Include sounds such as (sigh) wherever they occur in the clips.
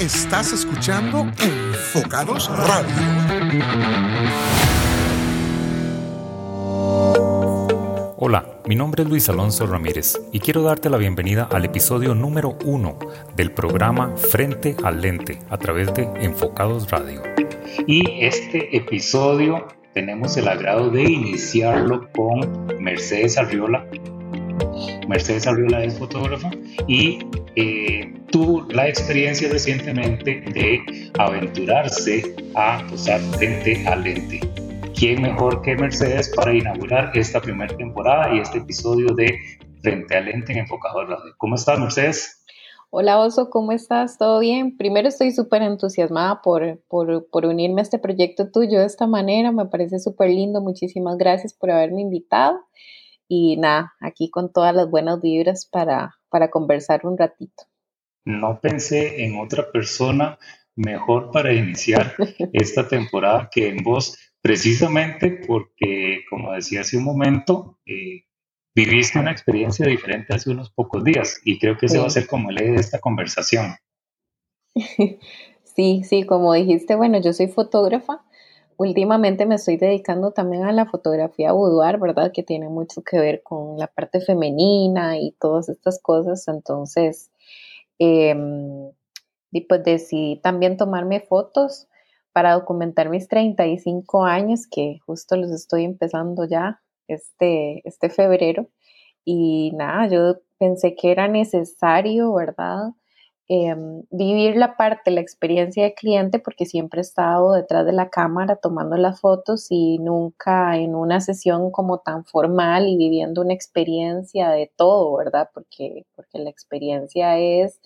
Estás escuchando Enfocados Radio. Hola, mi nombre es Luis Alonso Ramírez y quiero darte la bienvenida al episodio número uno del programa Frente al Lente a través de Enfocados Radio. Y este episodio tenemos el agrado de iniciarlo con Mercedes Arriola. Mercedes Arriola es fotógrafa y eh, tuvo la experiencia recientemente de aventurarse a posar frente al lente. ¿Quién mejor que Mercedes para inaugurar esta primera temporada y este episodio de Frente al Lente en Enfocado Radio? ¿Cómo estás, Mercedes? Hola Oso, ¿cómo estás? ¿Todo bien? Primero estoy súper entusiasmada por, por, unirme a este proyecto tuyo de esta manera, me parece súper lindo, muchísimas gracias por haberme invitado y nada, aquí con todas las buenas vibras para, para conversar un ratito. No pensé en otra persona mejor para iniciar (laughs) esta temporada que en vos, precisamente porque, como decía hace un momento, eh, viviste una experiencia diferente hace unos pocos días y creo que ese va a ser como el eje de esta conversación. (laughs) Sí, sí, como dijiste, bueno, yo soy fotógrafa. Últimamente me estoy dedicando también a la fotografía boudoir, ¿verdad? Que tiene mucho que ver con la parte femenina y todas estas cosas. Entonces, pues decidí también tomarme fotos para documentar mis 35 años, que justo los estoy empezando ya este, este febrero. Y nada, yo pensé que era necesario, ¿verdad? Em, vivir la parte, la experiencia de cliente, porque siempre he estado detrás de la cámara tomando las fotos y nunca en una sesión como tan formal y viviendo una experiencia de todo, ¿verdad? Porque, porque la experiencia es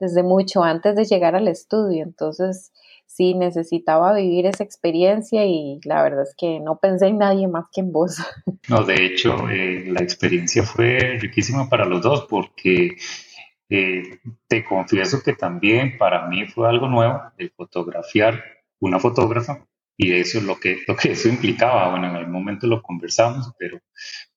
desde mucho antes de llegar al estudio. Entonces, sí necesitaba vivir esa experiencia y la verdad es que no pensé en nadie más que en vos. No, de hecho, eh, la experiencia fue riquísima para los dos porque eh, te confieso que también para mí fue algo nuevo el fotografiar una fotógrafa y eso es lo que, (laughs) lo que eso implicaba. Bueno, en algún momento lo conversamos, pero,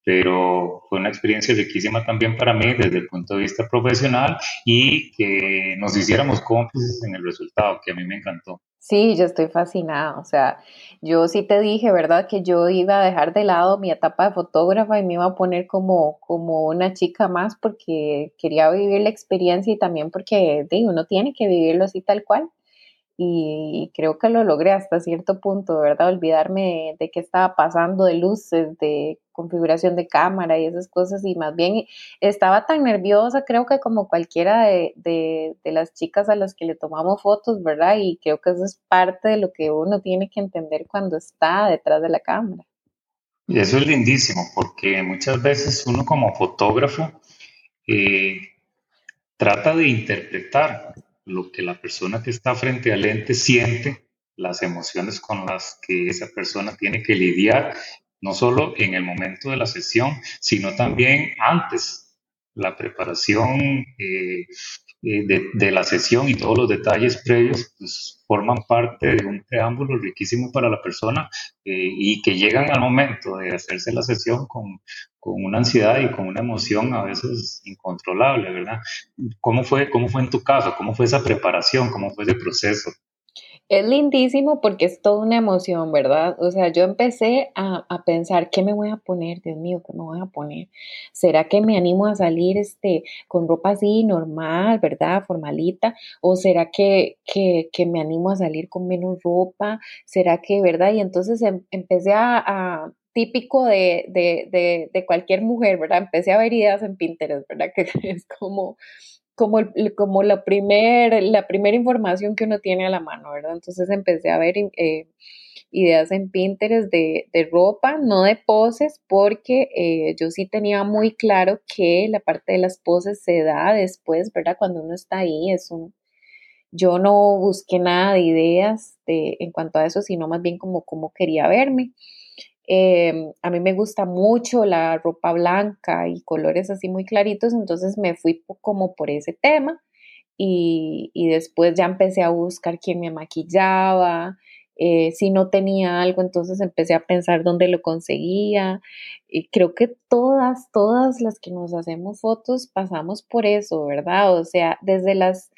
pero fue una experiencia riquísima también para mí desde el punto de vista profesional y que nos hiciéramos cómplices en el resultado, que a mí me encantó. Sí, yo estoy fascinada. O sea, yo sí te dije, ¿verdad? Que yo iba a dejar de lado mi etapa de fotógrafa y me iba a poner como, como una chica más porque quería vivir la experiencia y también porque digo, uno tiene que vivirlo así tal cual y creo que lo logré hasta cierto punto, ¿verdad? Olvidarme de, qué estaba pasando, de luces, de configuración de cámara y esas cosas y más bien estaba tan nerviosa, creo que como cualquiera de, de, las chicas a las que le tomamos fotos, ¿verdad? Y creo que eso es parte de lo que uno tiene que entender cuando está detrás de la cámara. Y eso es lindísimo, porque muchas veces uno como fotógrafo eh, trata de interpretar lo que la persona que está frente al ente siente, las emociones con las que esa persona tiene que lidiar, no solo en el momento de la sesión, sino también antes, la preparación eh, eh, de, la sesión y todos los detalles previos pues, forman parte de un preámbulo riquísimo para la persona eh, y que llegan al momento de hacerse la sesión con, con, una ansiedad y con una emoción a veces incontrolable, ¿verdad? ¿Cómo fue, ¿Cómo fue en tu caso? ¿Cómo fue esa preparación? ¿Cómo fue ese proceso? Es lindísimo porque es toda una emoción, ¿verdad? O sea, yo empecé a, pensar, ¿qué me voy a poner? Dios mío, ¿qué me voy a poner? ¿Será que me animo a salir este, con ropa así normal, ¿verdad? Formalita. ¿O será que, que, me animo a salir con menos ropa? ¿Será que, verdad? Y entonces em, empecé a, típico de, de, de, de, cualquier mujer, ¿verdad? Empecé a ver ideas en Pinterest, ¿verdad? (laughs) Que es como como, como la primera la primera información que uno tiene a la mano, ¿verdad? Entonces empecé a ver eh, ideas en Pinterest de, de, ropa, no de poses, porque eh, yo sí tenía muy claro que la parte de las poses se da después, ¿verdad? Cuando uno está ahí, es un... Yo no busqué nada de ideas de, en cuanto a eso, sino más bien como, como quería verme. Em, a mí me gusta mucho la ropa blanca y colores así muy claritos, entonces me fui como por ese tema y, después ya empecé a buscar quién me maquillaba, eh, si no tenía algo, entonces empecé a pensar dónde lo conseguía. Y creo que todas, todas las que nos hacemos fotos pasamos por eso, ¿verdad? O sea, desde las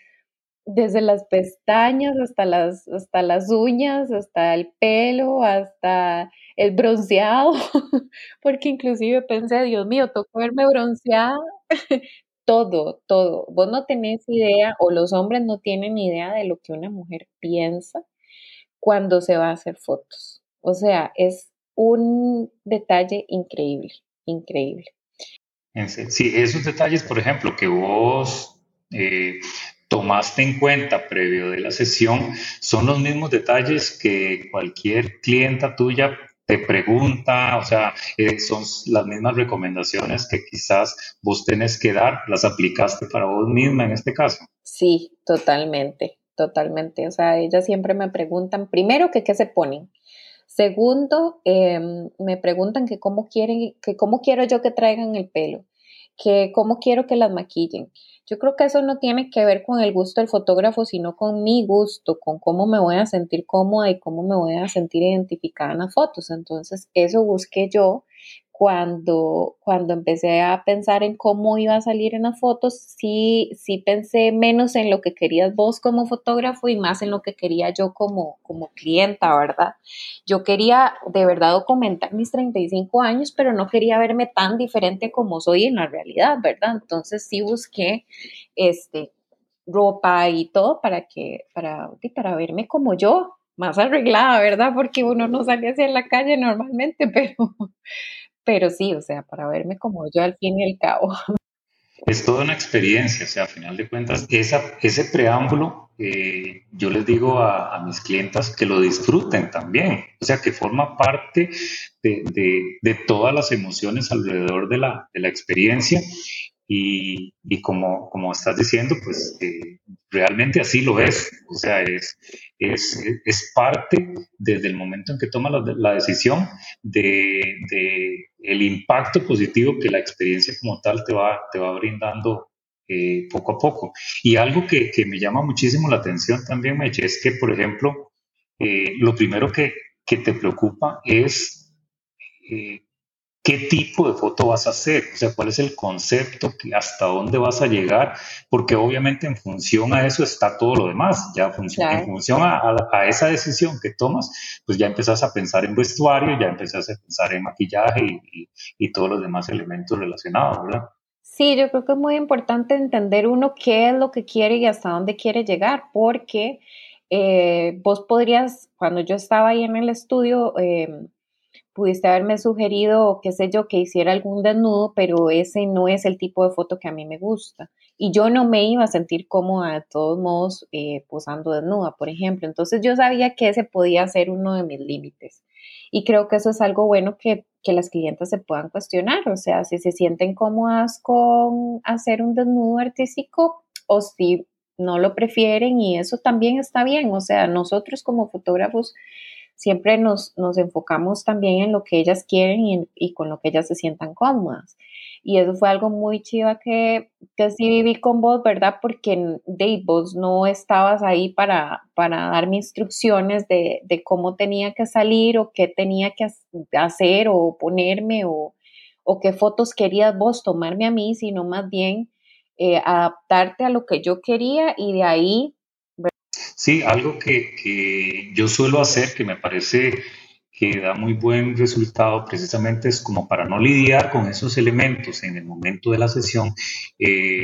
desde las pestañas hasta las, hasta las uñas, hasta el pelo, hasta el bronceado, (laughs) porque inclusive pensé, Dios mío, tocó verme bronceada, (laughs) todo, todo. Vos no tenés idea, o los hombres no tienen idea de lo que una mujer piensa cuando se va a hacer fotos. O sea, es un detalle increíble, increíble. Sí, esos detalles, por ejemplo, que vos eh, tomaste en cuenta previo de la sesión son los mismos detalles que cualquier clienta tuya te pregunta, o sea, eh, son las mismas recomendaciones que quizás vos tenés que dar, las aplicaste para vos misma en este caso. Sí, totalmente, totalmente. O sea, ellas siempre me preguntan, primero, que qué se ponen. Segundo, em, me preguntan que cómo quieren, que cómo quiero yo que traigan el pelo, que cómo quiero que las maquillen. Yo creo que eso no tiene que ver con el gusto del fotógrafo, sino con mi gusto, con cómo me voy a sentir cómoda y cómo me voy a sentir identificada en las fotos. Entonces, eso busqué yo cuando, cuando empecé a pensar en cómo iba a salir en las fotos, sí, sí pensé menos en lo que querías vos como fotógrafo y más en lo que quería yo como, como clienta, ¿verdad? Yo quería de verdad documentar mis 35 años, pero no quería verme tan diferente como soy en la realidad, ¿verdad? Entonces sí busqué este, ropa y todo para que, para, para verme como yo, más arreglada, ¿verdad? Porque uno no sale hacia la calle normalmente, (laughs) pero, pero sí, o sea, para verme como yo al fin y al cabo. (laughs) Es toda una experiencia, o sea, a final de cuentas, esa, ese preámbulo, eh, yo les digo a, mis clientas que lo disfruten también, o sea, que forma parte de, de, todas las emociones alrededor de la, de la experiencia y, y, como, como estás diciendo, pues eh, realmente así lo es. O sea, es, es, es, parte desde el momento en que toma la, decisión de, de, el impacto positivo que la experiencia como tal te va, te va brindando eh, poco a poco. Y algo que, que, me llama muchísimo la atención también, Meche, es que, por ejemplo, eh, lo primero que, que, te preocupa es qué tipo de foto vas a hacer, o sea, cuál es el concepto, hasta dónde vas a llegar, porque obviamente en función a eso está todo lo demás, ya en función a, esa decisión que tomas, pues ya empezás a pensar en vestuario, ya empezás a pensar en maquillaje y, todos los demás elementos relacionados, ¿verdad? Sí, yo creo que es muy importante entender uno qué es lo que quiere y hasta dónde quiere llegar, porque eh, vos podrías, cuando yo estaba ahí en el estudio, eh, pudiste haberme sugerido, qué sé yo, que hiciera algún desnudo, pero ese no es el tipo de foto que a mí me gusta. Y yo no me iba a sentir cómoda de todos modos eh, posando desnuda, por ejemplo. Entonces yo sabía que ese podía ser uno de mis límites. Y creo que eso es algo bueno que, que las clientes se puedan cuestionar. O sea, si se sienten cómodas con hacer un desnudo artístico o si no lo prefieren y eso también está bien. O sea, nosotros como fotógrafos siempre nos, nos enfocamos también en lo que ellas quieren y, con lo que ellas se sientan cómodas. Y eso fue algo muy chiva que, que sí viví con vos, ¿verdad? Porque Dave, vos no estabas ahí para, para darme instrucciones de, de, cómo tenía que salir o qué tenía que hacer o ponerme o, o qué fotos querías vos tomarme a mí, sino más bien eh, adaptarte a lo que yo quería y de ahí Sí, algo que, yo suelo hacer que me parece que da muy buen resultado precisamente es como para no lidiar con esos elementos en el momento de la sesión, eh,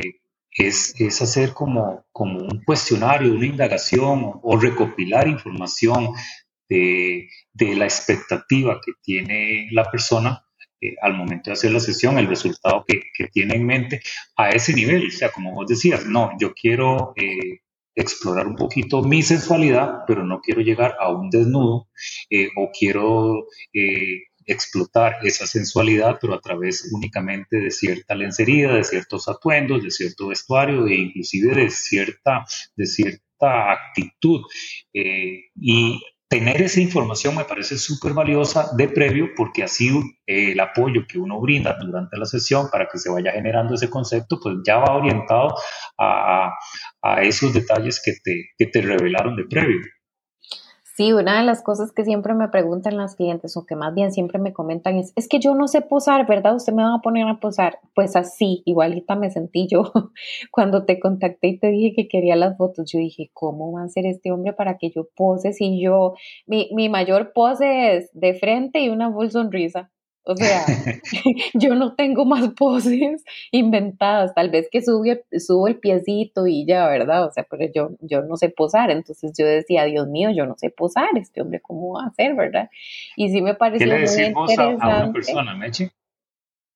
es, hacer como, como un cuestionario, una indagación o, recopilar información de, la expectativa que tiene la persona eh, al momento de hacer la sesión, el resultado que, tiene en mente a ese nivel. O sea, como vos decías, no, yo quiero eh, explorar un poquito mi sensualidad, pero no quiero llegar a un desnudo eh, o quiero eh, explotar esa sensualidad, pero a través únicamente de cierta lencería, de ciertos atuendos, de cierto vestuario e inclusive de cierta, de cierta actitud. Eh, y tener esa información me parece súper valiosa de previo porque así eh, el apoyo que uno brinda durante la sesión para que se vaya generando ese concepto, pues ya va orientado a, a esos detalles que te, que te revelaron de previo. Sí, una de las cosas que siempre me preguntan las clientes, o que más bien siempre me comentan, es, es que yo no sé posar, ¿verdad? Usted me va a poner a posar. Pues así, igualita me sentí yo (laughs) cuando te contacté y te dije que quería las fotos. Yo dije, ¿cómo va a ser este hombre para que yo pose si yo, mi, mi mayor pose es de frente y una full sonrisa? O sea, (laughs) (laughs) yo no tengo más (laughs) poses inventadas, tal vez que subo, subo el piecito y ya, ¿verdad? O sea, pero yo, yo no sé posar, entonces yo decía, Dios mío, yo no sé posar, este hombre, ¿cómo va a hacer, verdad? Y sí me pareció ¿Qué le muy interesante. A, una persona, Meche?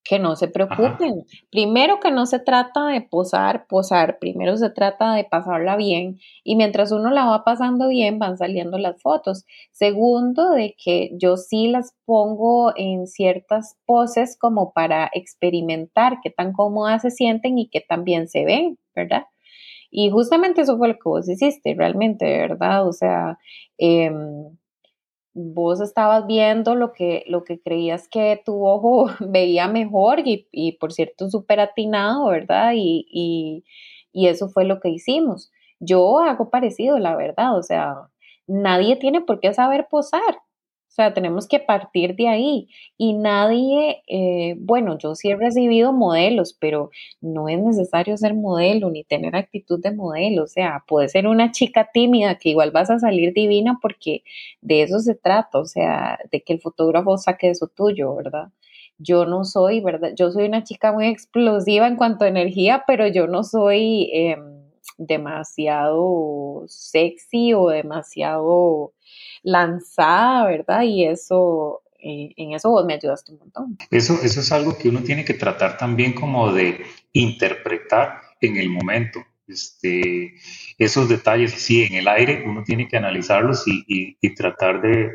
Que no se preocupen. Primero que no se trata de posar, posar, primero se trata de pasarla bien y mientras uno la va pasando bien van saliendo las fotos. Segundo, de que yo sí las pongo en ciertas poses como para experimentar qué tan cómodas se sienten y qué tan bien se ven, ¿verdad? Y justamente eso fue lo que vos hiciste, realmente, ¿verdad? O sea, eh, vos estabas viendo lo que, lo que creías que tu ojo (laughs) veía mejor y, y por cierto súper atinado, ¿verdad? Y, y, y eso fue lo que hicimos. Yo hago parecido, la verdad, o sea, nadie tiene por qué saber posar. O sea, tenemos que partir de ahí. Y nadie, eh, bueno, yo sí he recibido modelos, pero no es necesario ser modelo ni tener actitud de modelo. O sea, puede ser una chica tímida que igual vas a salir divina porque de eso se trata. O sea, de que el fotógrafo saque eso tuyo, ¿verdad? Yo no soy, ¿verdad? Yo soy una chica muy explosiva en cuanto a energía, pero yo no soy eh, demasiado sexy o demasiado lanzada, ¿verdad? Y eso, eh, en eso vos me ayudaste un montón. Eso, eso es algo que uno tiene que tratar también como de interpretar en el momento. Este, esos detalles así en el aire, uno tiene que analizarlos y, tratar de,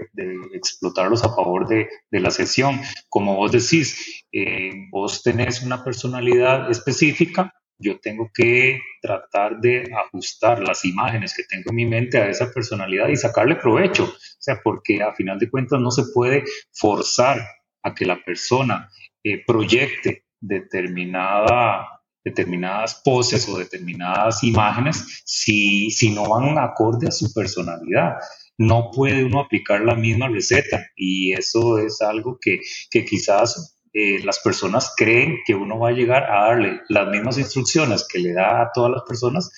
explotarlos a favor de, de, la sesión. Como vos decís, eh, vos tenés una personalidad específica, yo tengo que tratar de ajustar las imágenes que tengo en mi mente a esa personalidad y sacarle provecho. O sea, porque a final de cuentas no se puede forzar a que la persona eh, proyecte determinada, determinadas poses o determinadas imágenes si, si no van acorde a su personalidad no puede uno aplicar la misma receta y eso es algo que, que quizás eh, las personas creen que uno va a llegar a darle las mismas instrucciones que le da a todas las personas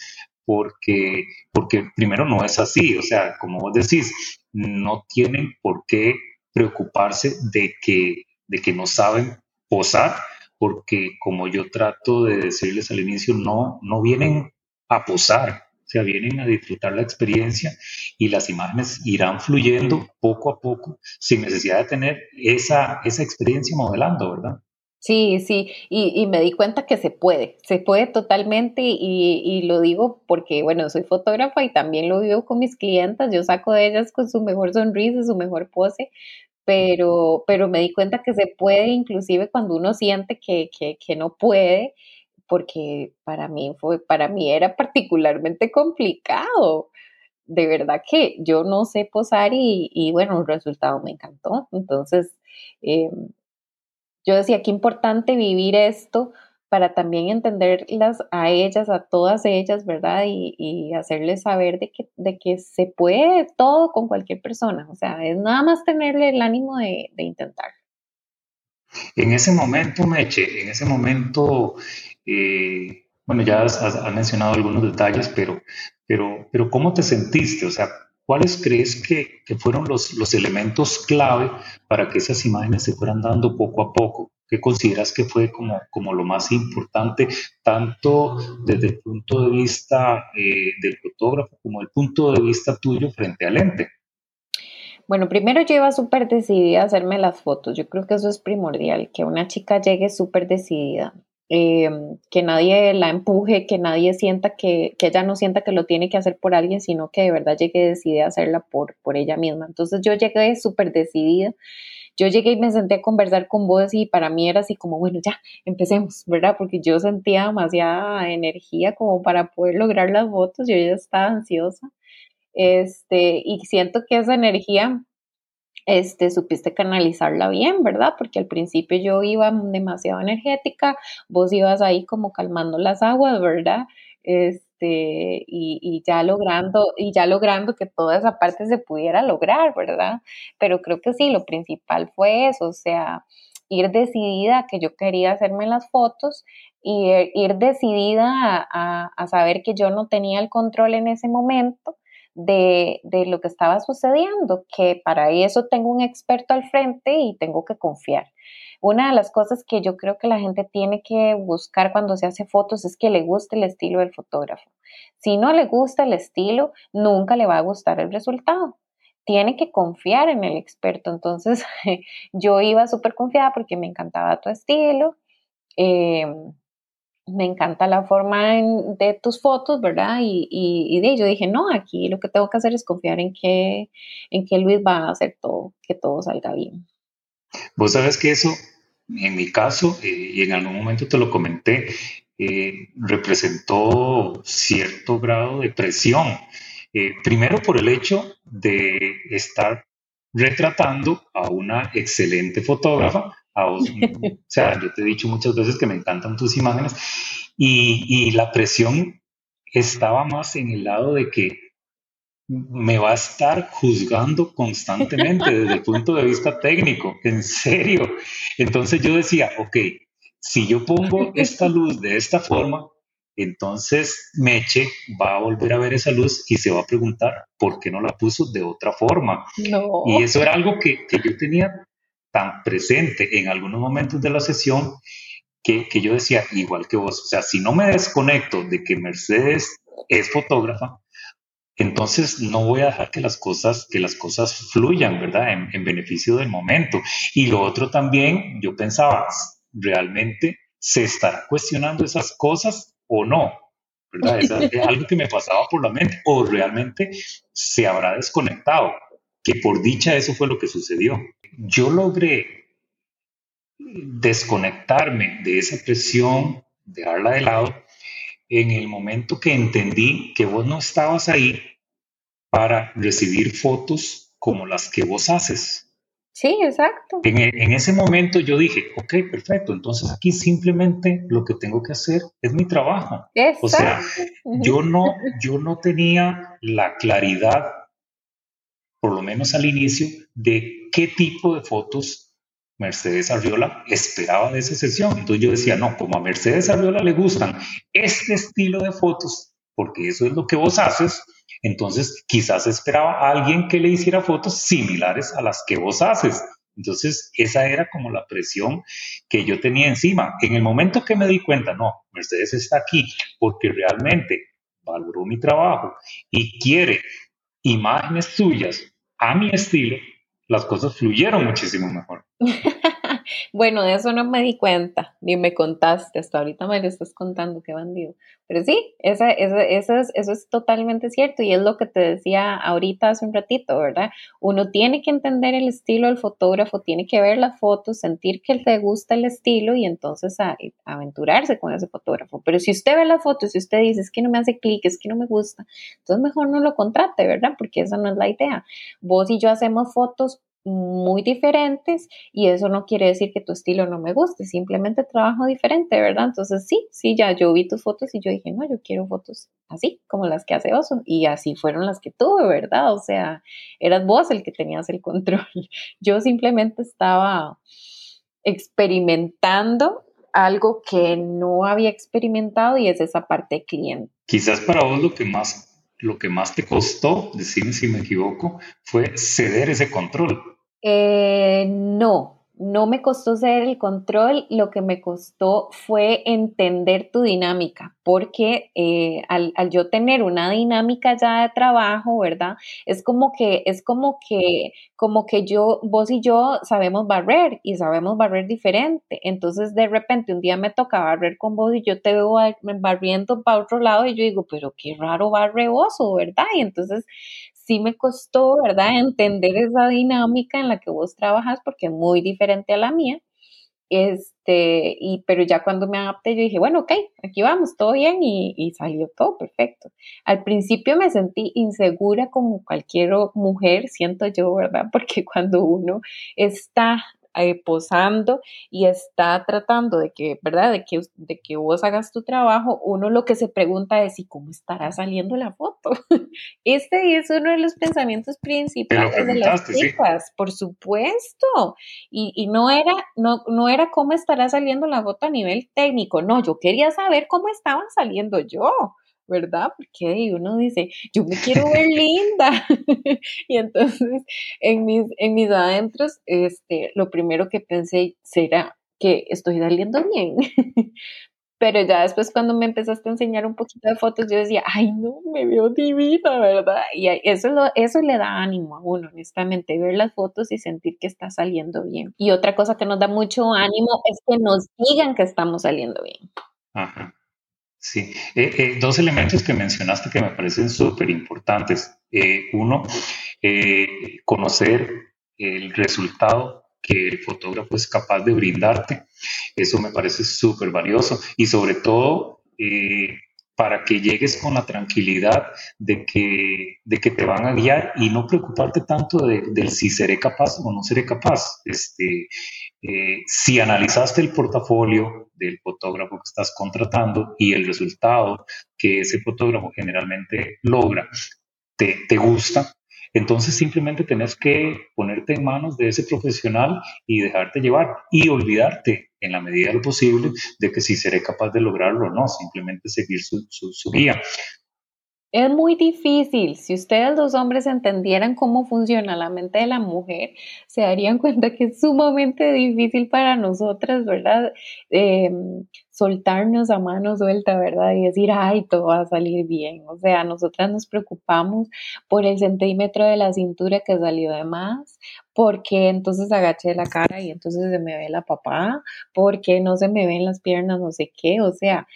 porque, porque primero no es así, o sea, como vos decís, no tienen por qué preocuparse de que, de que no saben posar, porque como yo trato de decirles al inicio, no, no vienen a posar, sea, vienen a disfrutar la experiencia y las imágenes irán fluyendo poco a poco sin necesidad de tener esa, esa experiencia modelando, ¿verdad? Sí, sí, y, y, me di cuenta que se puede, se puede totalmente y, y, lo digo porque, bueno, soy fotógrafa y también lo vivo con mis clientas, yo saco de ellas con su mejor sonrisa, su mejor pose, pero, pero me di cuenta que se puede inclusive cuando uno siente que, que, que no puede porque para mí fue, para mí era particularmente complicado. De verdad que yo no sé posar y, bueno, el resultado me encantó. Entonces, em, yo decía, qué importante vivir esto para también entenderlas a ellas, a todas ellas, ¿verdad? Y, hacerles saber de que, de que se puede todo con cualquier persona. O sea, es nada más tenerle el ánimo de, de intentar. En ese momento, Meche, en ese momento, eh, bueno, ya has, mencionado algunos detalles, pero, pero, pero ¿cómo te sentiste? O sea, ¿cuáles crees que, fueron los, elementos clave para que esas imágenes se fueran dando poco a poco? ¿Qué consideras que fue como, como lo más importante, tanto desde el punto de vista eh, del fotógrafo como el punto de vista tuyo frente al lente? Bueno, primero yo iba súper decidida a hacerme las fotos. Yo creo que eso es primordial, que una chica llegue súper decidida. Em, que nadie la empuje, que nadie sienta que, que ella no sienta que lo tiene que hacer por alguien, sino que de verdad llegue decidida a hacerla por, por ella misma. Entonces yo llegué súper decidida. Yo llegué y me senté a conversar con vos y para mí era así como, bueno, ya, empecemos, ¿verdad? Porque yo sentía demasiada energía como para poder lograr las fotos, yo ya estaba ansiosa. Este, y siento que esa energía este, supiste canalizarla bien, ¿verdad? Porque al principio yo iba demasiado energética, vos ibas ahí como calmando las aguas, ¿verdad? Este, este, y, ya logrando, y ya logrando que toda esa parte se pudiera lograr, ¿verdad? Pero creo que sí, lo principal fue eso, o sea, ir decidida que yo quería hacerme las fotos y eh, ir decidida a, a saber que yo no tenía el control en ese momento de, de, lo que estaba sucediendo, que para eso tengo un experto al frente y tengo que confiar. Una de las cosas que yo creo que la gente tiene que buscar cuando se hace fotos es que le guste el estilo del fotógrafo. Si no le gusta el estilo, nunca le va a gustar el resultado. Tiene que confiar en el experto. Entonces, (laughs) yo iba súper confiada porque me encantaba tu estilo. Eh, me encanta la forma de tus fotos, ¿verdad? Y, de yo dije, no, aquí lo que tengo que hacer es confiar en que, en que Luis va a hacer todo, que todo salga bien. Vos sabes que eso, en mi caso, eh, y en algún momento te lo comenté, eh, representó cierto grado de presión. Eh, primero por el hecho de estar retratando a una excelente fotógrafa (laughs) o sea, yo te he dicho muchas veces que me encantan tus imágenes y, la presión estaba más en el lado de que me va a estar juzgando constantemente desde el punto de vista técnico, en serio. Entonces yo decía, ok, si yo pongo esta luz de esta forma, entonces Meche va a volver a ver esa luz y se va a preguntar por qué no la puso de otra forma. Y eso era algo que, que yo tenía tan presente en algunos momentos de la sesión que, que, yo decía, igual que vos, o sea, si no me desconecto de que Mercedes es fotógrafa, entonces no voy a dejar que las cosas, que las cosas fluyan, ¿verdad? En, en beneficio del momento. Y lo otro también, yo pensaba, ¿realmente se estará cuestionando esas cosas o no? ¿Verdad? Es (laughs) algo que me pasaba por la mente, o realmente se habrá desconectado, que por dicha eso fue lo que sucedió yo logré desconectarme de esa presión, dejarla de lado, en el momento que entendí que vos no estabas ahí para recibir fotos como las que vos haces. Sí, exacto. En, e, ese momento yo dije, ok, perfecto, entonces aquí simplemente lo que tengo que hacer es mi trabajo. O sea, yo (laughs) no, yo no tenía la claridad por lo menos al inicio, de qué tipo de fotos Mercedes Arriola esperaba de esa sesión. Entonces yo decía, no, como a Mercedes Arriola le gustan este estilo de fotos, porque eso es lo que vos haces, entonces quizás esperaba a alguien que le hiciera fotos similares a las que vos haces. Entonces esa era como la presión que yo tenía encima. En el momento que me di cuenta, no, Mercedes está aquí porque realmente valoró mi trabajo y quiere imágenes suyas a mi estilo, las cosas fluyeron muchísimo mejor. (laughs) bueno, de eso no me di cuenta, ni me contaste, hasta ahorita me lo estás contando, qué bandido. Pero sí, esa, esa, eso, es, eso es totalmente cierto y es lo que te decía ahorita hace un ratito, ¿verdad? Uno tiene que entender el estilo del fotógrafo, tiene que ver las fotos, sentir que le gusta el estilo y entonces aventurarse con ese fotógrafo. Pero si usted ve la foto, si usted dice es que no me hace clic, es que no me gusta, entonces mejor no lo contrate, ¿verdad? Porque esa no es la idea. Vos y yo hacemos fotos muy diferentes y eso no quiere decir que tu estilo no me guste, simplemente trabajo diferente, ¿verdad? Entonces sí, sí, ya yo vi tus fotos y yo dije, no, yo quiero fotos así, como las que hace Oso y así fueron las que tuve, ¿verdad? O sea, eras vos el que tenías el (laughs) control. Yo simplemente estaba experimentando algo que no había experimentado y es esa parte cliente. Quizás para vos lo que más lo que más te costó, decime si me equivoco, fue ceder ese control. Eh, no, no me costó ceder el control, lo que me costó fue entender tu dinámica, porque eh, al, yo tener una dinámica ya de trabajo, ¿verdad? Es como que, es como que, como que yo, vos y yo sabemos barrer y sabemos barrer diferente. Entonces, de repente, un día me toca barrer con vos y yo te veo barriendo para otro lado y yo digo, pero qué raro barre vos, ¿verdad? Y entonces sí me costó, ¿verdad?, entender esa dinámica en la que vos trabajas porque es muy diferente a la mía. Este, y, pero ya cuando me adapté, yo dije, bueno, ok, aquí vamos, todo bien y, y salió todo perfecto. Al principio me sentí insegura como cualquier mujer, siento yo, ¿verdad? (laughs) Porque cuando uno está eh, posando y está tratando de que, ¿verdad? De que, de que vos hagas tu trabajo, uno lo que se pregunta es, ¿y cómo estará saliendo la foto? (laughs) Este es uno de los pensamientos principales de las chicas, por supuesto. Y, y, no, era, no, no era cómo estará saliendo la foto a nivel técnico, no, yo quería saber cómo estaban saliendo yo. ¿Verdad? Porque uno dice, yo me quiero ver linda. (laughs) y entonces, en mis, en mis adentros, este, lo primero que pensé será que estoy saliendo bien. (laughs) Pero ya después cuando me empezaste a enseñar un poquito de fotos, yo decía, ay, no, me veo divina, ¿verdad? Y eso, lo, eso le da ánimo a uno, honestamente, ver las fotos y sentir que está saliendo bien. Y otra cosa que nos da mucho ánimo es que nos digan que estamos saliendo bien. Ajá. Sí, eh, eh, dos elementos que mencionaste que me parecen súper importantes. Eh, uno, conocer el resultado que el fotógrafo es capaz de brindarte. Eso me parece súper valioso y sobre todo para que llegues con la tranquilidad de que, de que te van a guiar y no preocuparte tanto de, si seré capaz o no seré capaz. Este, eh, si analizaste el portafolio del fotógrafo que estás contratando y el resultado que ese fotógrafo generalmente logra te, te gusta, entonces simplemente tenés que ponerte en manos de ese profesional y dejarte llevar y olvidarte en la medida de lo posible de que si seré capaz de lograrlo o no, simplemente seguir su, su, guía. Es muy difícil. Si ustedes los hombres entendieran cómo funciona la mente de la mujer, se darían (laughs) cuenta que es sumamente difícil para nosotras, ¿verdad? Em, soltarnos a mano suelta, ¿verdad? Y decir, ay, todo va a salir bien. O sea, nosotras nos preocupamos por el centímetro de la cintura que salió de más, porque entonces agaché la cara y entonces se me ve la papá, porque no se me ven las piernas, no sé qué. O sea,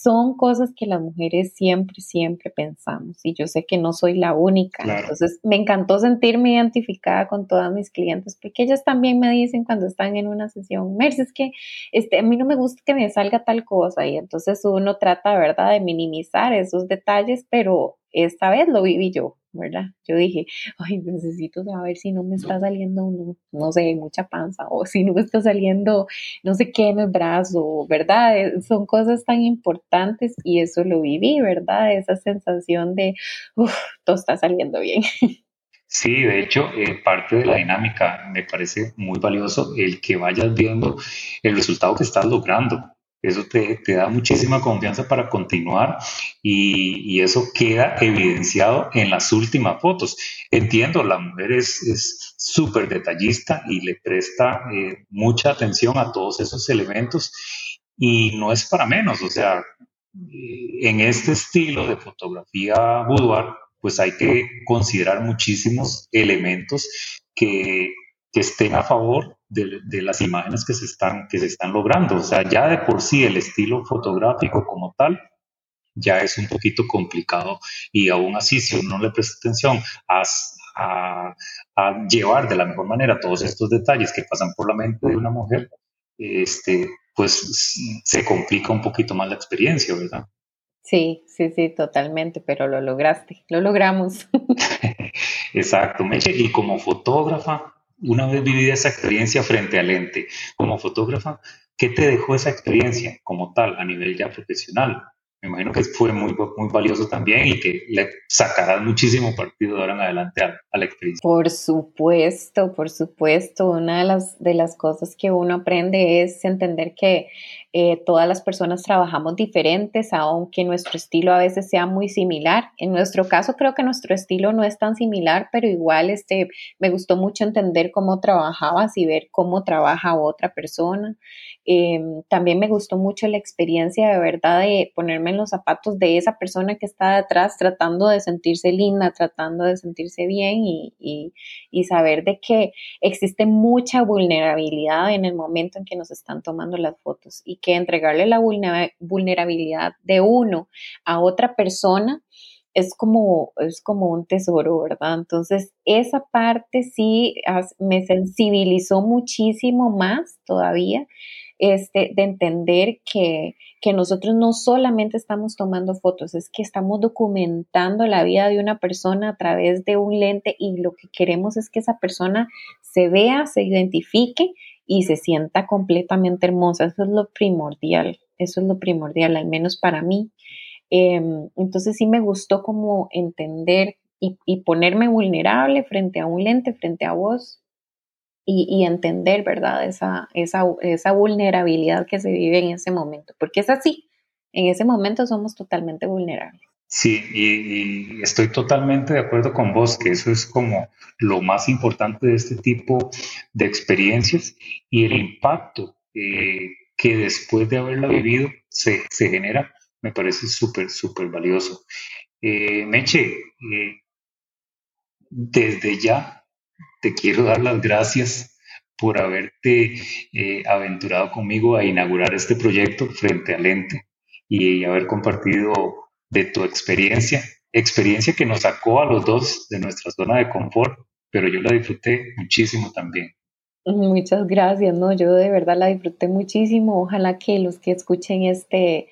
son cosas que las mujeres siempre, siempre pensamos y yo sé que no soy la única. Entonces, me encantó sentirme identificada con todas mis clientes porque ellas también me dicen cuando están en una sesión, Merce, es que este, a mí no me gusta que me salga tal cosa y entonces uno trata, ¿verdad?, de minimizar esos detalles, pero esta vez lo viví yo. ¿Verdad? Yo dije, ay, necesito saber si no me está saliendo, no, sé, mucha panza, o si no me está saliendo, no sé qué en el brazo, ¿verdad? Eh, son cosas tan importantes y eso lo viví, ¿verdad? Esa sensación de, uff, todo está saliendo bien. Sí, de hecho, eh, parte de la dinámica me parece muy valioso el que vayas viendo el resultado que estás logrando. Eso te, da muchísima confianza para continuar y, eso queda evidenciado en las últimas fotos. Entiendo, la mujer es súper detallista y le presta eh, mucha atención a todos esos elementos y no es para menos. O sea, eh, en este estilo de fotografía boudoir, pues hay que considerar muchísimos elementos que, que estén a favor de, las imágenes que se, están, que se están logrando. O sea, ya de por sí el estilo fotográfico como tal ya es un poquito complicado y aún así si uno le presta atención a, a, llevar de la mejor manera todos estos detalles que pasan por la mente de una mujer, este, pues se complica un poquito más la experiencia, ¿verdad? Sí, sí, sí, totalmente, pero lo lograste, lo logramos. (laughs) (laughs) Exacto, Meche. Y como fotógrafa, una vez vivida esa experiencia frente al lente como fotógrafa, ¿qué te dejó esa experiencia como tal a nivel ya profesional? Me imagino que fue muy, muy valioso también y que le sacarás muchísimo partido de ahora en adelante a, la experiencia. Por supuesto, por supuesto. Una de las, de las cosas que uno aprende es entender que eh, todas las personas trabajamos diferentes, aunque nuestro estilo a veces sea muy similar. En nuestro caso creo que nuestro estilo no es tan similar, pero igual este, me gustó mucho entender cómo trabajabas y ver cómo trabaja otra persona. Em, también me gustó mucho la experiencia de verdad de ponerme en los zapatos de esa persona que está detrás tratando de sentirse linda, tratando de sentirse bien y, y saber de que existe mucha vulnerabilidad en el momento en que nos están tomando las fotos y que entregarle la vulnerabilidad de uno a otra persona es como, es como un tesoro, ¿verdad? Entonces, esa parte sí me sensibilizó muchísimo más todavía este, de entender que, que nosotros no solamente estamos tomando fotos, es que estamos documentando la vida de una persona a través de un lente y lo que queremos es que esa persona se vea, se identifique y se sienta completamente hermosa. Eso es lo primordial, eso es lo primordial, al menos para mí. Em, entonces sí me gustó como entender y, ponerme vulnerable frente a un lente, frente a vos y, entender, ¿verdad? Esa, esa, esa vulnerabilidad que se vive en ese momento, porque es así, en ese momento somos totalmente vulnerables. Sí, y, estoy totalmente de acuerdo con vos, que eso es como lo más importante de este tipo de experiencias y el impacto eh, que después de haberla vivido se, se genera, me parece súper, súper valioso. Eh, Meche, eh, desde ya te quiero dar las gracias por haberte eh, aventurado conmigo a inaugurar este proyecto frente al ente y haber compartido de tu experiencia, experiencia que nos sacó a los dos de nuestra zona de confort, pero yo la disfruté muchísimo también. Muchas gracias, no, yo de verdad la disfruté muchísimo. Ojalá que los que escuchen este,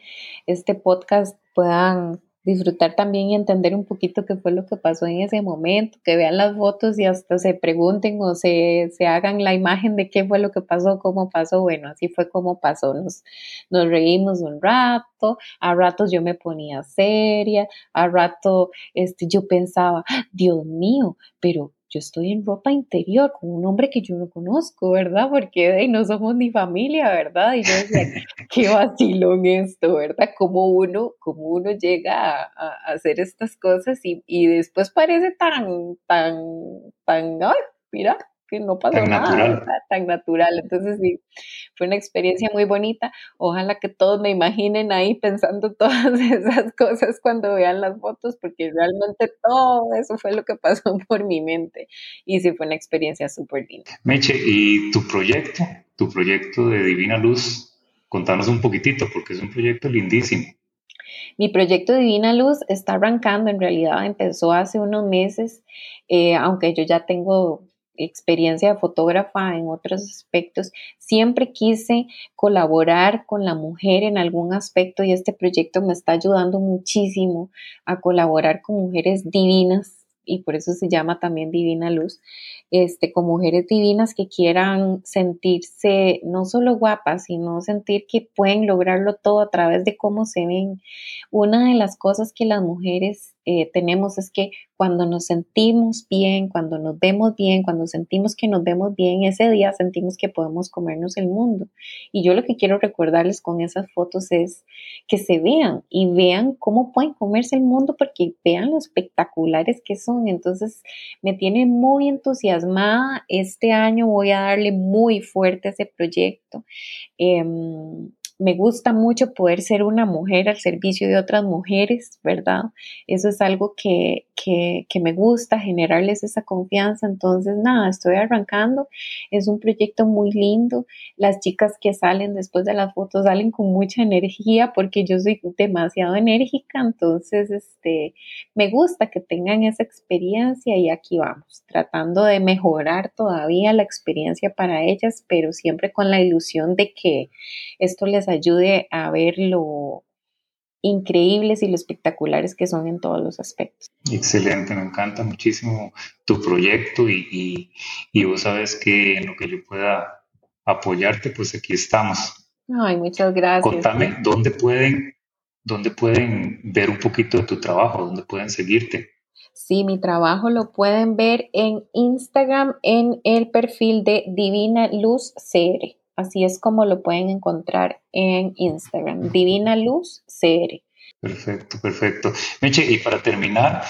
este podcast puedan disfrutar también y entender un poquito qué fue lo que pasó en ese momento, que vean las fotos y hasta se pregunten o se, se hagan la imagen de qué fue lo que pasó, cómo pasó. Bueno, así fue como pasó. Nos, nos reímos un rato, a ratos yo me ponía seria, a rato este, yo pensaba, Dios mío, pero yo estoy en ropa interior con un hombre que yo no conozco, ¿verdad? Porque no somos ni familia, ¿verdad? Y yo decía, (laughs) qué vacilón esto, ¿verdad? Como uno, como uno llega a, hacer estas cosas y, y, después parece tan, tan, tan, ay, mira, que no pasó tan nada, natural. tan natural. Entonces sí, fue una experiencia muy bonita. Ojalá que todos me imaginen ahí pensando (laughs) todas esas cosas cuando vean las fotos, porque realmente todo eso fue lo que pasó (laughs) por mi mente. Y sí fue una experiencia súper linda. Meche, ¿y tu proyecto? Tu proyecto de Divina Luz, contanos un poquitito, porque es un proyecto lindísimo. Mi proyecto Divina Luz está arrancando, en realidad empezó hace unos meses, eh, aunque yo ya tengo experiencia de fotógrafa en otros aspectos, siempre quise colaborar con la mujer en algún aspecto y este proyecto me está ayudando muchísimo a colaborar con mujeres divinas y por eso se llama también Divina Luz, este, con mujeres divinas que quieran sentirse no solo guapas, sino sentir que pueden lograrlo todo a través de cómo se ven. Una de las cosas que las mujeres eh, tenemos es que cuando nos sentimos bien, cuando nos vemos bien, cuando sentimos que nos vemos bien, ese día sentimos que podemos comernos el mundo. Y yo lo que quiero recordarles con esas fotos es que se vean y vean cómo pueden comerse el mundo porque vean lo espectaculares que son. Entonces me tiene muy entusiasmada. Este año voy a darle muy fuerte a ese proyecto. Em, me gusta mucho poder ser una mujer al servicio de otras mujeres, ¿verdad? Eso es algo que, que, me gusta, generarles esa confianza. Entonces, nada, estoy arrancando. Es un proyecto muy lindo. Las chicas que salen después de las fotos salen con mucha energía porque yo soy demasiado enérgica. Entonces, este, me gusta que tengan esa experiencia y aquí vamos, tratando de mejorar todavía la experiencia para ellas, pero siempre con la ilusión de que esto les ayude a ver lo increíbles y lo espectaculares que son en todos los aspectos. Excelente, me encanta muchísimo tu proyecto y, y, vos sabes que en lo que yo pueda apoyarte, pues aquí estamos. Ay, muchas gracias. Contame dónde pueden, dónde pueden ver un poquito de tu trabajo, dónde pueden seguirte. Sí, mi trabajo lo pueden ver en Instagram en el perfil de Divina Luz CR. Así es como lo pueden encontrar en Instagram, Divina Luz CR. Perfecto, perfecto. Meche, y para terminar,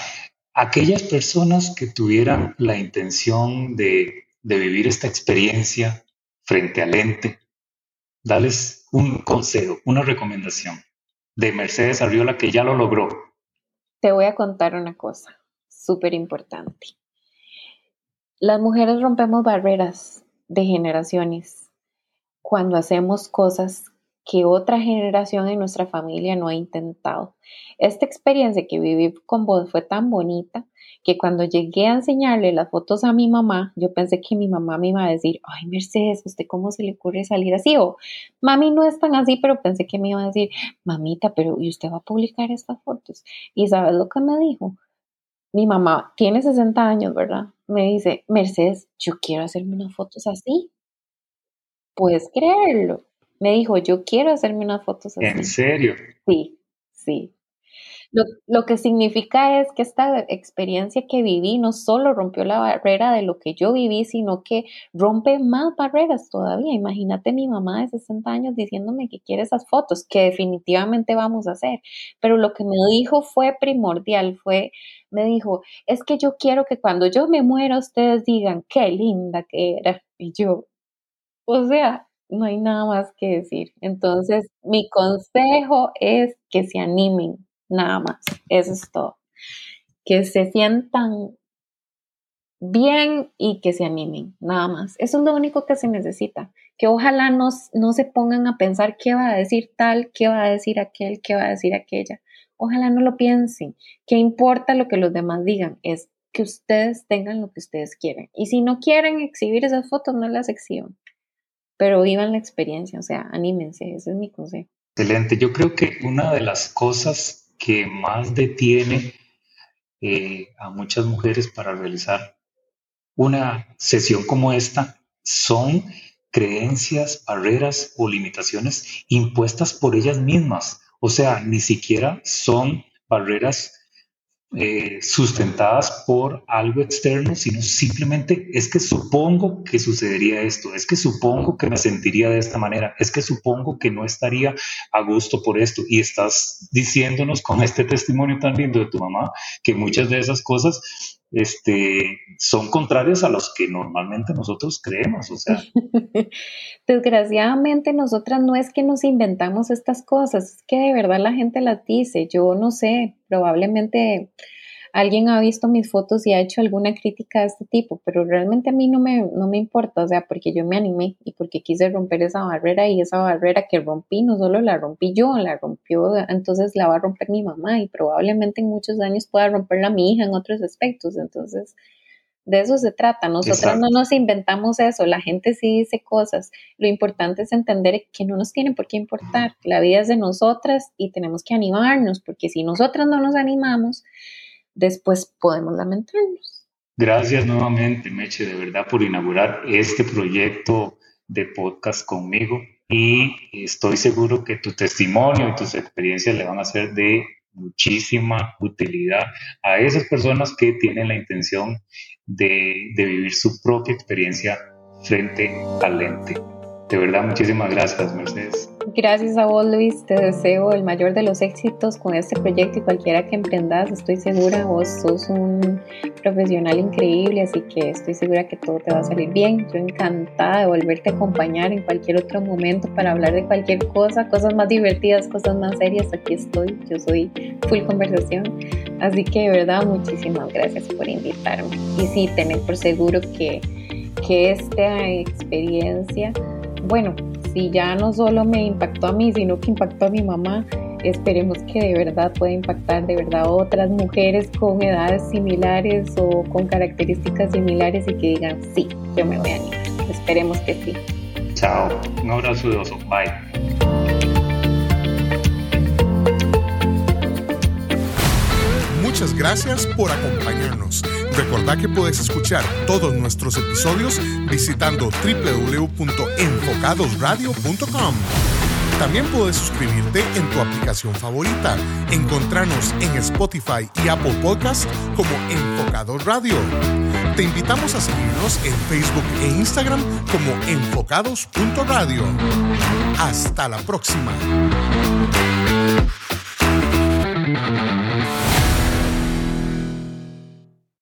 aquellas personas que tuvieran la intención de, vivir esta experiencia frente al ente, dales un consejo, una recomendación de Mercedes Arriola que ya lo logró. Te voy a contar una cosa súper importante. Las mujeres rompemos barreras de generaciones cuando hacemos cosas que otra generación en nuestra familia no ha intentado. Esta experiencia que viví con vos fue tan bonita que cuando llegué a enseñarle las fotos a mi mamá, yo pensé que mi mamá me iba a decir, ay Mercedes, ¿usted cómo se le ocurre salir así? O mami no es tan así, pero pensé que me iba a decir, mamita, pero ¿y usted va a publicar estas fotos? Y ¿sabes lo que me dijo? Mi mamá tiene 60 años, ¿verdad? Me dice, Mercedes, yo quiero hacerme unas fotos así. Puedes creerlo. Me dijo, yo quiero hacerme unas fotos así. ¿En serio? Sí, sí. Lo, que significa es que esta experiencia que viví no solo rompió la barrera de lo que yo viví, sino que rompe más barreras todavía. Imagínate mi mamá de 60 años diciéndome que quiere esas fotos, que definitivamente vamos a hacer. Pero lo que me dijo fue primordial, fue, me dijo, es que yo quiero que cuando yo me muera ustedes digan, qué linda que era. Y yo, o sea, no hay nada más que decir. Entonces, mi consejo es que se animen, nada más. Eso es todo. Que se sientan bien y que se animen, nada más. Eso es lo único que se necesita. Que ojalá no, no se pongan a pensar qué va a decir tal, qué va a decir aquel, qué va a decir aquella. Ojalá no lo piensen. ¿Qué importa lo que los demás digan? Es que ustedes tengan lo que ustedes quieren. Y si no quieren exhibir esas fotos, no las exhiban. Pero vivan la experiencia, o sea, anímense, ese es mi consejo. Excelente. Yo creo que una de las cosas que más detiene eh, a muchas mujeres para realizar una sesión como esta son creencias, barreras o limitaciones impuestas por ellas mismas. O sea, ni siquiera son barreras eh, sustentadas por algo externo, sino simplemente es que supongo que sucedería esto, es que supongo que me sentiría de esta manera, es que supongo que no estaría a gusto por esto. Y estás diciéndonos con este testimonio tan lindo de tu mamá que muchas de esas cosas este, son contrarias a los que normalmente nosotros creemos. O sea. (laughs) Desgraciadamente nosotras no es que nos inventamos estas cosas, es que de verdad la gente las dice. Yo no sé, probablemente alguien ha visto mis fotos y ha hecho alguna crítica de este tipo, pero realmente a mí no me, no me importa, o sea, porque yo me animé y porque quise romper esa barrera y esa barrera que rompí, no solo la rompí yo, la rompió, entonces la va a romper mi mamá y probablemente en muchos años pueda romperla mi hija en otros aspectos, entonces... De eso se trata. Nosotros no nos inventamos eso. La gente sí dice cosas. Lo importante es entender que no nos tiene por qué importar. La vida es de nosotras y tenemos que animarnos, porque si nosotras no nos animamos, después podemos lamentarnos. Gracias nuevamente, Meche, de verdad, por inaugurar este proyecto de podcast conmigo y estoy seguro que tu testimonio y tus experiencias le van a ser de muchísima utilidad a esas personas que tienen la intención de, de vivir su propia experiencia frente al lente. De verdad, muchísimas gracias, Mercedes. Gracias a vos, Luis. Te deseo el mayor de los éxitos con este proyecto y cualquiera que emprendas. Estoy segura, vos sos un profesional increíble, así que estoy segura que todo te va a salir bien. Yo encantada de volverte a acompañar en cualquier otro momento para hablar de cualquier cosa, cosas más divertidas, cosas más serias. Aquí estoy. Yo soy full conversación. Así que de verdad, muchísimas gracias por invitarme. Y sí, tener por seguro que, que esta experiencia bueno, si ya no solo me impactó a mí, sino que impactó a mi mamá, esperemos que de verdad pueda impactar de verdad a otras mujeres con edades similares o con características similares y que digan, sí, yo me voy a animar. Esperemos que sí. Chao, un abrazo de oso, bye. Muchas gracias por acompañarnos. Recordá que puedes escuchar todos nuestros episodios visitando www.enfocadosradio.com. También puedes suscribirte en tu aplicación favorita. Encontrarnos en Spotify y Apple Podcast como Enfocados Radio. Te invitamos a seguirnos en Facebook e Instagram como enfocados.radio. Hasta la próxima.